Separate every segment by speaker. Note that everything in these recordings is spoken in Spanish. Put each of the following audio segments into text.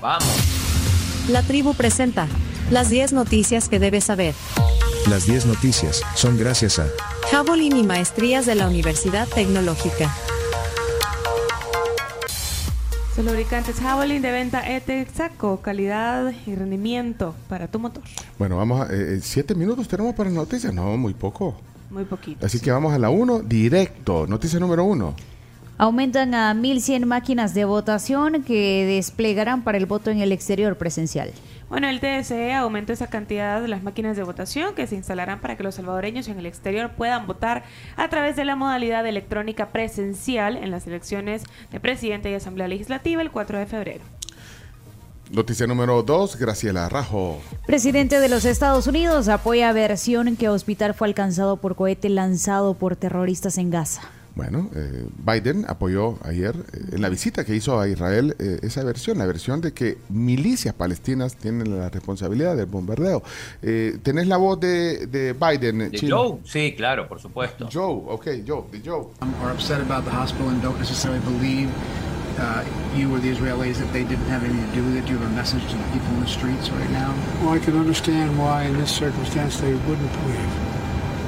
Speaker 1: Vamos.
Speaker 2: La tribu presenta las 10 noticias que debes saber.
Speaker 3: Las 10 noticias son gracias a
Speaker 2: Javelin y maestrías de la Universidad Tecnológica.
Speaker 4: Los lubricantes Javelin de venta Etexaco, calidad y rendimiento para tu motor.
Speaker 5: Bueno, vamos a... eh, ¿Siete minutos tenemos para noticias? No, muy poco.
Speaker 4: Muy poquito.
Speaker 5: Así que vamos a la 1 directo. Noticia número 1.
Speaker 6: Aumentan a 1.100 máquinas de votación que desplegarán para el voto en el exterior presencial.
Speaker 4: Bueno, el TSE aumentó esa cantidad de las máquinas de votación que se instalarán para que los salvadoreños en el exterior puedan votar a través de la modalidad electrónica presencial en las elecciones de presidente y asamblea legislativa el 4 de febrero.
Speaker 5: Noticia número 2, Graciela Rajo.
Speaker 6: Presidente de los Estados Unidos apoya versión que hospital fue alcanzado por cohete lanzado por terroristas en Gaza.
Speaker 5: Bueno, eh, Biden apoyó ayer eh, en la visita que hizo a Israel eh, esa versión, la versión de que milicias palestinas tienen la responsabilidad del bombardeo. Eh, ¿Tenés la voz de, de Biden?
Speaker 1: ¿De
Speaker 5: Chino?
Speaker 1: Joe? Sí, claro, por supuesto.
Speaker 5: Joe, ok, Joe, de Joe.
Speaker 7: um, are upset about the hospital and don't necessarily believe uh, you or the Israelis that they didn't have anything to do with it. Do you have a message to the people in the streets right now?
Speaker 8: Well, I can understand why in this circumstance they wouldn't believe.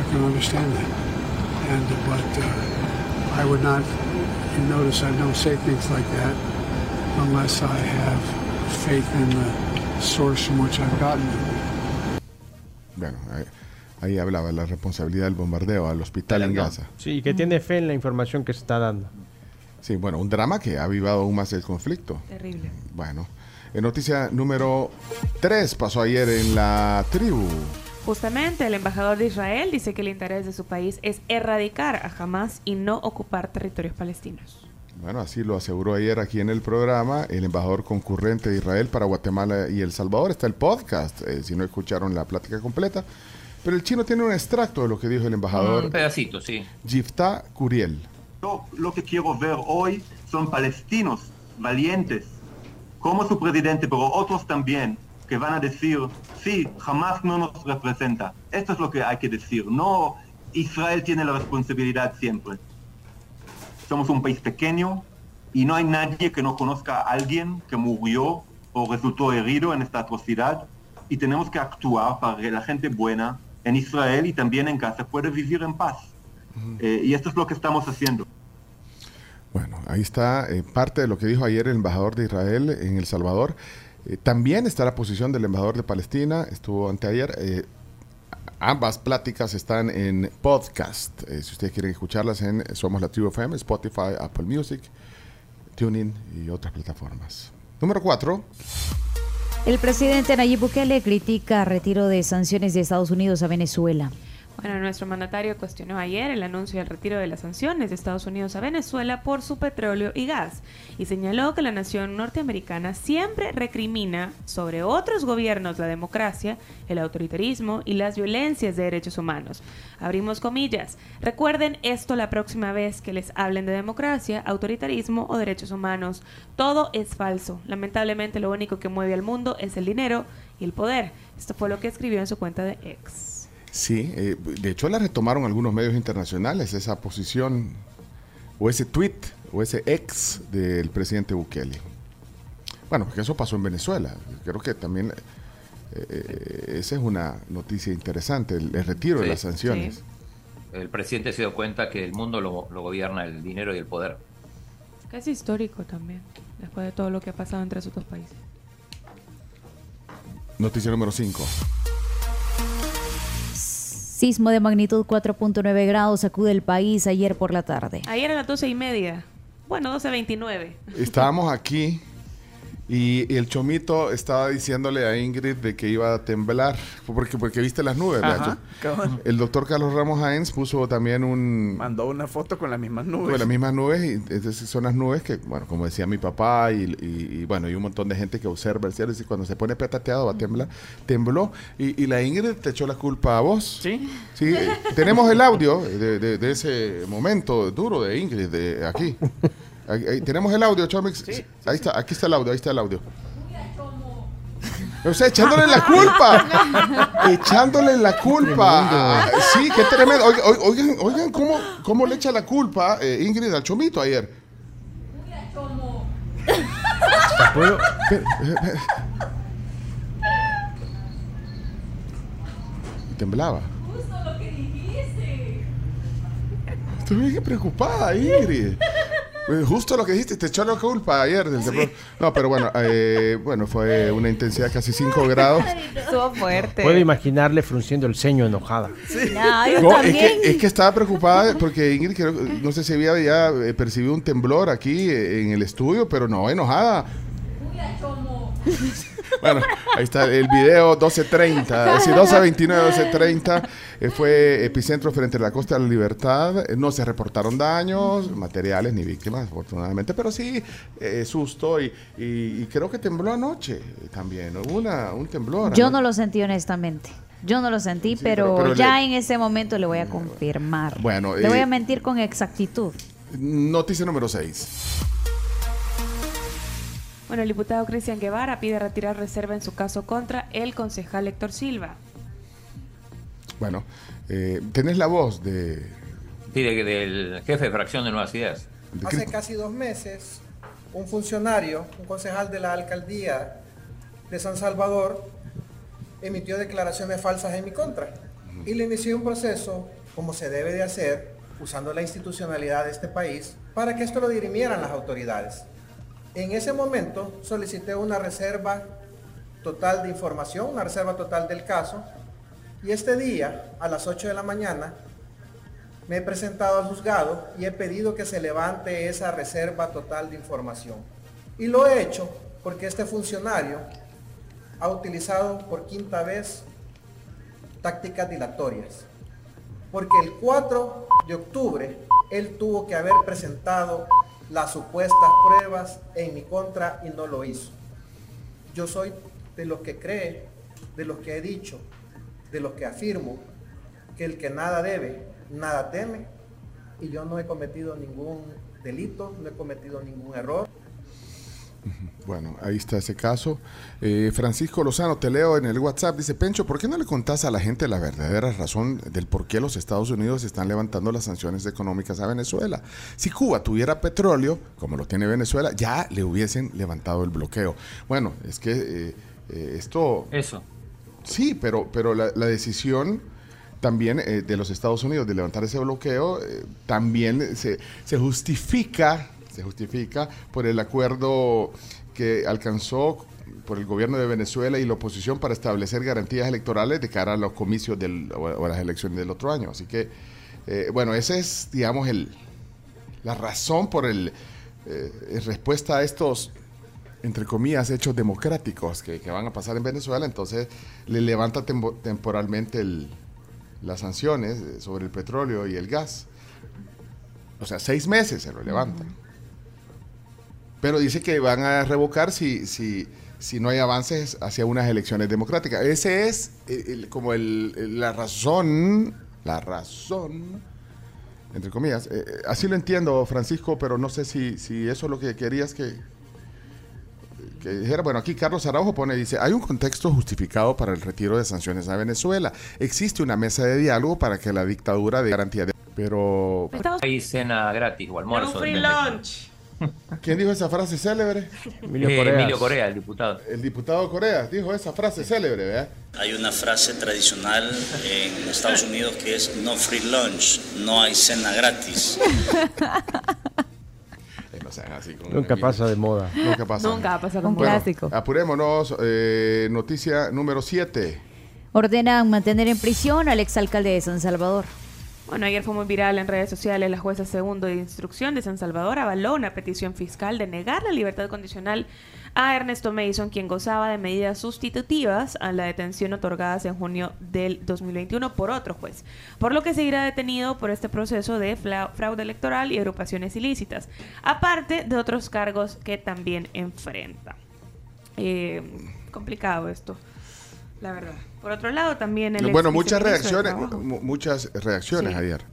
Speaker 8: I can understand that. And, but uh, I would not, you notice I don't say things like that unless I have faith in the source from which I've gotten it.
Speaker 5: Bueno, ahí, ahí hablaba la responsabilidad del bombardeo al hospital en Gaza.
Speaker 9: Sí, que tiene fe en la información que se está dando.
Speaker 5: Sí, bueno, un drama que ha avivado aún más el conflicto.
Speaker 4: Terrible.
Speaker 5: Bueno, en noticia número 3 pasó ayer en la tribu.
Speaker 4: Justamente el embajador de Israel dice que el interés de su país es erradicar a Hamas y no ocupar territorios palestinos.
Speaker 5: Bueno, así lo aseguró ayer aquí en el programa el embajador concurrente de Israel para Guatemala y El Salvador. Está el podcast, eh, si no escucharon la plática completa. Pero el chino tiene un extracto de lo que dijo el embajador
Speaker 1: Un pedacito, sí.
Speaker 5: Giftah Curiel.
Speaker 10: Yo lo que quiero ver hoy son palestinos valientes, como su presidente, pero otros también, que van a decir, sí, jamás no nos representa. Esto es lo que hay que decir. No, Israel tiene la responsabilidad siempre. Somos un país pequeño y no hay nadie que no conozca a alguien que murió o resultó herido en esta atrocidad y tenemos que actuar para que la gente buena en Israel y también en Gaza pueda vivir en paz. Eh, y esto es lo que estamos haciendo.
Speaker 5: Bueno, ahí está eh, parte de lo que dijo ayer el embajador de Israel en El Salvador. Eh, también está la posición del embajador de Palestina, estuvo anteayer. Eh, ambas pláticas están en podcast. Eh, si ustedes quieren escucharlas en Somos la Tribu FM, Spotify, Apple Music, Tuning y otras plataformas. Número 4.
Speaker 6: El presidente Nayib Bukele critica retiro de sanciones de Estados Unidos a Venezuela.
Speaker 4: Bueno, nuestro mandatario cuestionó ayer el anuncio del retiro de las sanciones de Estados Unidos a Venezuela por su petróleo y gas y señaló que la nación norteamericana siempre recrimina sobre otros gobiernos la democracia, el autoritarismo y las violencias de derechos humanos. Abrimos comillas. Recuerden esto la próxima vez que les hablen de democracia, autoritarismo o derechos humanos. Todo es falso. Lamentablemente lo único que mueve al mundo es el dinero y el poder. Esto fue lo que escribió en su cuenta de X.
Speaker 5: Sí, eh, de hecho la retomaron algunos medios internacionales, esa posición o ese tweet o ese ex del presidente Bukele. Bueno, porque eso pasó en Venezuela. Creo que también eh, esa es una noticia interesante, el, el retiro de las sanciones.
Speaker 4: sí.
Speaker 1: El presidente se dio cuenta que el mundo lo, lo gobierna el dinero y el poder.
Speaker 4: Casi histórico también, después de todo lo que ha pasado entre esos dos países.
Speaker 5: Noticia número 5.
Speaker 6: Sismo de magnitud 4.9 grados sacude el país ayer por la tarde.
Speaker 4: Ayer a las doce y media. Bueno, 12.29.
Speaker 5: Estábamos aquí y, y el chomito estaba diciéndole a Ingrid de que iba a temblar, porque, porque viste las nubes,
Speaker 11: Ajá.
Speaker 5: El doctor Carlos Ramos Haenz puso también un...
Speaker 11: Mandó una foto con las mismas nubes.
Speaker 5: Con las mismas nubes, y entonces son las nubes que, bueno, como decía mi papá, y, y- y, bueno, hay un montón de gente que observa el cielo, y cuando se pone petateado va a temblar, tembló, y, y la Ingrid te echó la culpa a vos.
Speaker 11: Sí.
Speaker 5: Sí, eh, tenemos el audio de, de- de ese momento duro de Ingrid, de aquí. Ahí- ahí, tenemos el audio, Chomix. ahí está, aquí está el audio, ahí está el audio. O sea, echándole la culpa. echándole la culpa. Ah, sí, qué tremendo. Oigan, oigan, oigan cómo, cómo le echa la culpa eh, Ingrid al chomito ayer. Eh. Temblaba.
Speaker 4: Justo lo que dijiste.
Speaker 5: Estoy bien preocupada, Ingrid. Eh, Justo lo que dijiste, te echó la culpa ayer del. No, pero bueno, eh, bueno, fue una intensidad casi 5 grados.
Speaker 4: Estuvo fuerte.
Speaker 9: Puedo imaginarle frunciendo el ceño enojada.
Speaker 6: No, yo
Speaker 5: No, es
Speaker 6: también.
Speaker 5: que, es que estaba preocupada porque Ingrid, creo- no sé si había ya eh, percibido un temblor aquí eh, en el estudio, pero no, enojada. Bueno, ahí está el video 12.30, sí, 12.29, 12.30, eh, fue epicentro frente a la Costa de la Libertad, Eh, no se reportaron daños materiales ni víctimas, afortunadamente, pero sí eh, susto y, y- y creo que tembló anoche también, hubo una, un temblor.
Speaker 6: Yo
Speaker 5: ¿no?
Speaker 6: no lo sentí honestamente. Yo no lo sentí,
Speaker 5: Sí,
Speaker 6: pero,
Speaker 5: pero- pero
Speaker 6: ya
Speaker 5: le-
Speaker 6: en ese momento le voy a confirmar.
Speaker 5: Bueno,
Speaker 6: le voy
Speaker 5: eh,
Speaker 6: a mentir con exactitud.
Speaker 5: Noticia número 6.
Speaker 4: Bueno, el diputado Cristian Guevara pide retirar reserva en su caso contra el concejal Héctor Silva.
Speaker 5: Bueno, eh, tenés la voz de...
Speaker 1: Sí, de- del jefe de fracción de Nuevas Ideas.
Speaker 5: de
Speaker 12: Hace casi dos meses, un funcionario, un concejal de la alcaldía de San Salvador, emitió declaraciones falsas en mi contra y le inicié un proceso, como se debe de hacer, usando la institucionalidad de este país, para que esto lo dirimieran las autoridades. En ese momento solicité una reserva total de información, una reserva total del caso, y este día, a las 8 de la mañana, me he presentado al juzgado y he pedido que se levante esa reserva total de información. Y lo he hecho porque este funcionario ha utilizado por quinta vez tácticas dilatorias. Porque el 4 de octubre él tuvo que haber presentado las supuestas pruebas en mi contra y no lo hizo. Yo soy de los que cree, de los que he dicho, de los que afirmo que el que nada debe, nada teme, y yo no he cometido ningún delito, no he cometido ningún error.
Speaker 5: Bueno, ahí está ese caso. Eh, Francisco Lozano, te leo en el WhatsApp, dice, Pencho, ¿por qué no le contás a la gente la verdadera razón del por qué los Estados Unidos están levantando las sanciones económicas a Venezuela? Si Cuba tuviera petróleo, como lo tiene Venezuela, ya le hubiesen levantado el bloqueo. Bueno, es que eh, eh, esto...
Speaker 1: Eso.
Speaker 5: Sí, pero, pero la, la decisión también eh, de los Estados Unidos de levantar ese bloqueo eh, también se, se justifica, se justifica por el acuerdo que alcanzó por el gobierno de Venezuela y la oposición para establecer garantías electorales de cara a los comicios del, o, las elecciones del otro año. Así que, eh, bueno, esa es, digamos, el, la razón por el eh, respuesta a estos entre comillas, hechos democráticos que, van a pasar en Venezuela, entonces le levanta tempo- temporalmente el- las sanciones sobre el petróleo y el gas. O sea, seis meses se lo levantan. Pero dice que van a revocar si, si, si no hay avances hacia unas elecciones democráticas. Ese es eh, el- como el- el- la razón, la razón, entre comillas. Eh, eh, así lo entiendo, Francisco, pero no sé si, si eso es lo que querías que, que dijera, bueno, aquí Carlos Araujo pone, dice, hay un contexto justificado para el retiro de sanciones a Venezuela. Existe una mesa de diálogo para que la dictadura de garantía de... Pero,
Speaker 1: Hay cena gratis o almuerzo.
Speaker 13: free
Speaker 1: depende.
Speaker 13: lunch.
Speaker 5: ¿quién dijo esa frase célebre?
Speaker 9: Emilio
Speaker 1: Eh. Emilio Corea, el diputado.
Speaker 5: El diputado Corea dijo esa frase célebre, ¿verdad?
Speaker 14: Hay una frase tradicional en Estados Unidos que es no free lunch, no hay cena gratis.
Speaker 5: No sean así con
Speaker 9: Nunca pasa de moda.
Speaker 5: Nunca pasa.
Speaker 4: Nunca va a pasar
Speaker 6: Un
Speaker 4: con
Speaker 5: Bueno,
Speaker 6: clásico.
Speaker 5: apurémonos. eh, noticia número 7.
Speaker 6: Ordenan mantener en prisión al exalcalde de San Salvador.
Speaker 4: Bueno, ayer fue muy viral en redes sociales. La jueza segundo de instrucción de San Salvador avaló una petición fiscal de negar la libertad condicional a Ernesto Mason, quien gozaba de medidas sustitutivas a la detención otorgadas en junio del 2021 por otro juez, por lo que seguirá detenido por este proceso de fraude electoral y agrupaciones ilícitas, aparte de otros cargos que también enfrenta. Eh, complicado esto, la verdad. Por otro lado, también el
Speaker 5: Bueno, muchas reacciones, muchas reacciones
Speaker 4: Sí.
Speaker 5: ayer.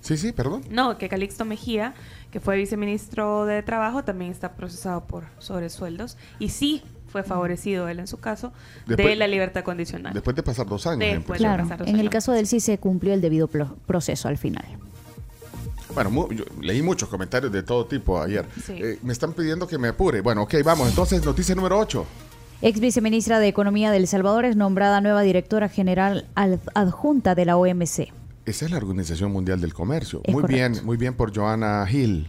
Speaker 5: Sí, sí, perdón.
Speaker 4: No, que Calixto Mejía, que fue viceministro de Trabajo, también está procesado por sobresueldos y sí fue favorecido él en su caso de la libertad condicional.
Speaker 5: Después de pasar dos años. en
Speaker 4: Después.
Speaker 6: Claro,
Speaker 4: pasar
Speaker 6: en el caso de él sí se cumplió el debido proceso al final.
Speaker 5: Bueno, mu- yo leí muchos comentarios de todo tipo ayer.
Speaker 6: Sí.
Speaker 5: Eh, me están pidiendo que me apure. Bueno, ok, vamos. Entonces, noticia número 8.
Speaker 6: Ex viceministra de Economía de El Salvador es nombrada nueva directora general al- adjunta de la OMC.
Speaker 5: Esa es la Organización Mundial del Comercio.
Speaker 6: Es
Speaker 5: muy
Speaker 6: correcto.
Speaker 5: bien, muy bien por Joana Hill.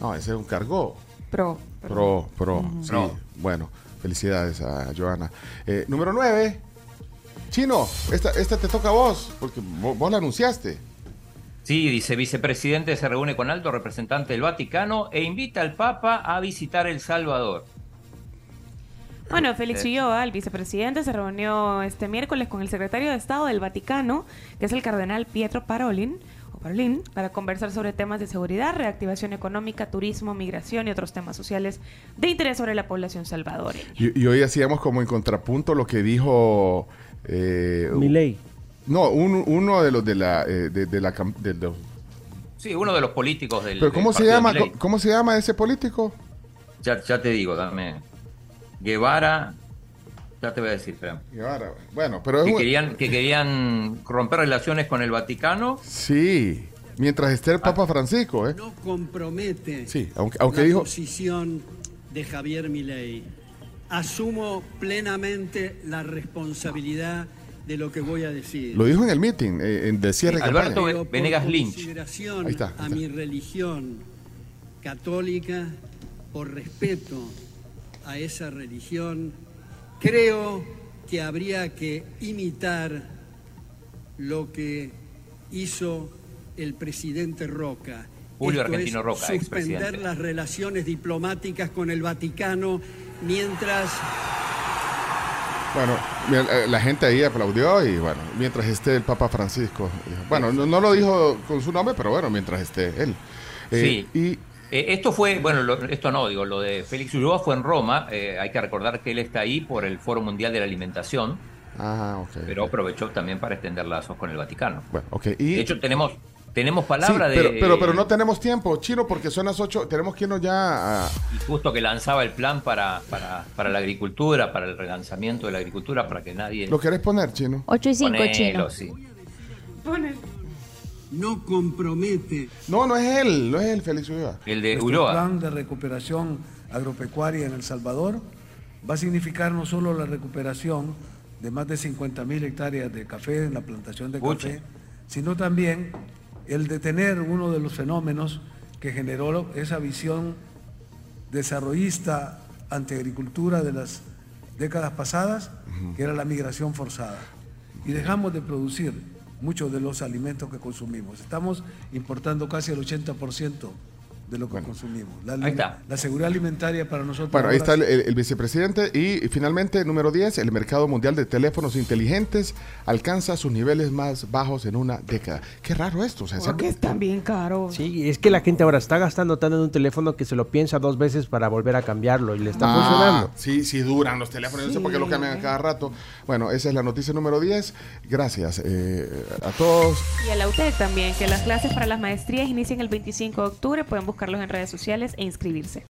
Speaker 5: No, ese es un cargo.
Speaker 4: Pro.
Speaker 5: Pro, pro. Sí.
Speaker 1: Pro.
Speaker 5: Bueno, felicidades a Joana. Eh, número 9. Chino, esta, esta te toca a vos, porque vos, vos la anunciaste.
Speaker 1: Sí, dice, vicepresidente se reúne con alto representante del Vaticano e invita al Papa a visitar El Salvador.
Speaker 4: Bueno, Félix
Speaker 1: Eh.
Speaker 4: Ulloa, el vicepresidente, se reunió este miércoles con el secretario de Estado del Vaticano, que es el cardenal Pietro Parolin, o Parolin, para conversar sobre temas de seguridad, reactivación económica, turismo, migración y otros temas sociales de interés sobre la población salvadoreña.
Speaker 5: Y, y hoy hacíamos como en contrapunto lo que dijo... Eh,
Speaker 9: Milei.
Speaker 5: No, un- uno de los de la... eh, de, de la de los-
Speaker 1: Sí, uno de los políticos del.
Speaker 5: ¿Pero
Speaker 1: del
Speaker 5: cómo se
Speaker 1: de
Speaker 5: llama?
Speaker 1: Milei.
Speaker 5: ¿Cómo, cómo se llama ese político?
Speaker 1: Ya, ya te digo, dame. Guevara. Ya te voy a decir, espera.
Speaker 5: Guevara, bueno, pero es
Speaker 1: Que
Speaker 5: un-
Speaker 1: querían, que querían romper relaciones con el Vaticano.
Speaker 5: Sí, mientras esté el Papa Francisco, ¿eh?
Speaker 13: compromete
Speaker 5: Sí, aunque, aunque
Speaker 13: la
Speaker 5: dijo...
Speaker 13: posición de Javier Milei. Asumo plenamente la responsabilidad de lo que voy a decir.
Speaker 5: Lo dijo en el meeting, eh, en de cierre
Speaker 1: Alberto
Speaker 5: campaña.
Speaker 1: Venegas Lynch.
Speaker 13: consideración
Speaker 5: Ahí está, ahí
Speaker 13: a mi religión católica, por respeto a esa religión, creo que habría que imitar lo que hizo el presidente Roca.
Speaker 1: Julio
Speaker 13: Esto
Speaker 1: Argentino
Speaker 13: es
Speaker 1: Roca,
Speaker 13: Suspender las relaciones diplomáticas con el Vaticano mientras
Speaker 5: Bueno, eh, la gente ahí aplaudió y bueno, mientras esté el Papa Francisco. Bueno, no, no lo dijo con su nombre, pero bueno, mientras esté él. Eh,
Speaker 1: Sí.
Speaker 5: Y
Speaker 1: Eh, esto fue, bueno, lo- esto no, digo, lo de Félix Ulloa fue en Roma. eh, hay que recordar que él está ahí por el Foro Mundial de la Alimentación,
Speaker 5: Ah, ok.
Speaker 1: pero aprovechó también para extender lazos con el Vaticano.
Speaker 5: Bueno, ok. Y,
Speaker 1: De hecho, tenemos, tenemos
Speaker 5: sí,
Speaker 1: palabra de.
Speaker 5: pero, pero, pero no tenemos tiempo, Chino, porque son las 8. Tenemos que irnos ya a...
Speaker 1: y justo que lanzaba el plan para, para, para la agricultura, para el relanzamiento de la agricultura, para que nadie.
Speaker 5: ¿Lo querés poner, Chino?
Speaker 6: 8 y 5,
Speaker 1: Ponelo,
Speaker 6: chino.
Speaker 1: sí.
Speaker 13: No compromete
Speaker 5: No, no es él, no es él, Félix Ulloa.
Speaker 1: El de
Speaker 8: Nuestro
Speaker 1: Ulloa.
Speaker 8: plan de recuperación agropecuaria en El Salvador va a significar no solo la recuperación de más de 50 mil hectáreas de café en la plantación de
Speaker 1: Pucha.
Speaker 8: café, sino también el detener uno de los fenómenos que generó esa visión desarrollista antiagricultura de las décadas pasadas, que era la migración forzada. Y dejamos de producir muchos de los alimentos que consumimos. Estamos importando casi el 80% de lo que consumimos. La,
Speaker 1: Ahí está.
Speaker 8: la seguridad alimentaria para nosotros.
Speaker 5: Bueno, ahí está el, el- el vicepresidente. Y, y finalmente, número 10, el mercado mundial de teléfonos inteligentes alcanza sus niveles más bajos en una década. Qué raro esto. O sea,
Speaker 4: Porque están bien caros.
Speaker 9: Sí, es que la gente ahora está gastando tanto en un teléfono que se lo piensa dos veces para volver a cambiarlo y le está
Speaker 5: Ah,
Speaker 9: funcionando.
Speaker 5: Sí, sí duran los teléfonos, no sé por qué lo cambian a cada rato. Bueno, esa es la noticia número 10. Gracias eh, a todos.
Speaker 4: Y a la UTEC también, que las clases para las maestrías inician el 25 de octubre. Pueden buscarlos en redes sociales e inscribirse.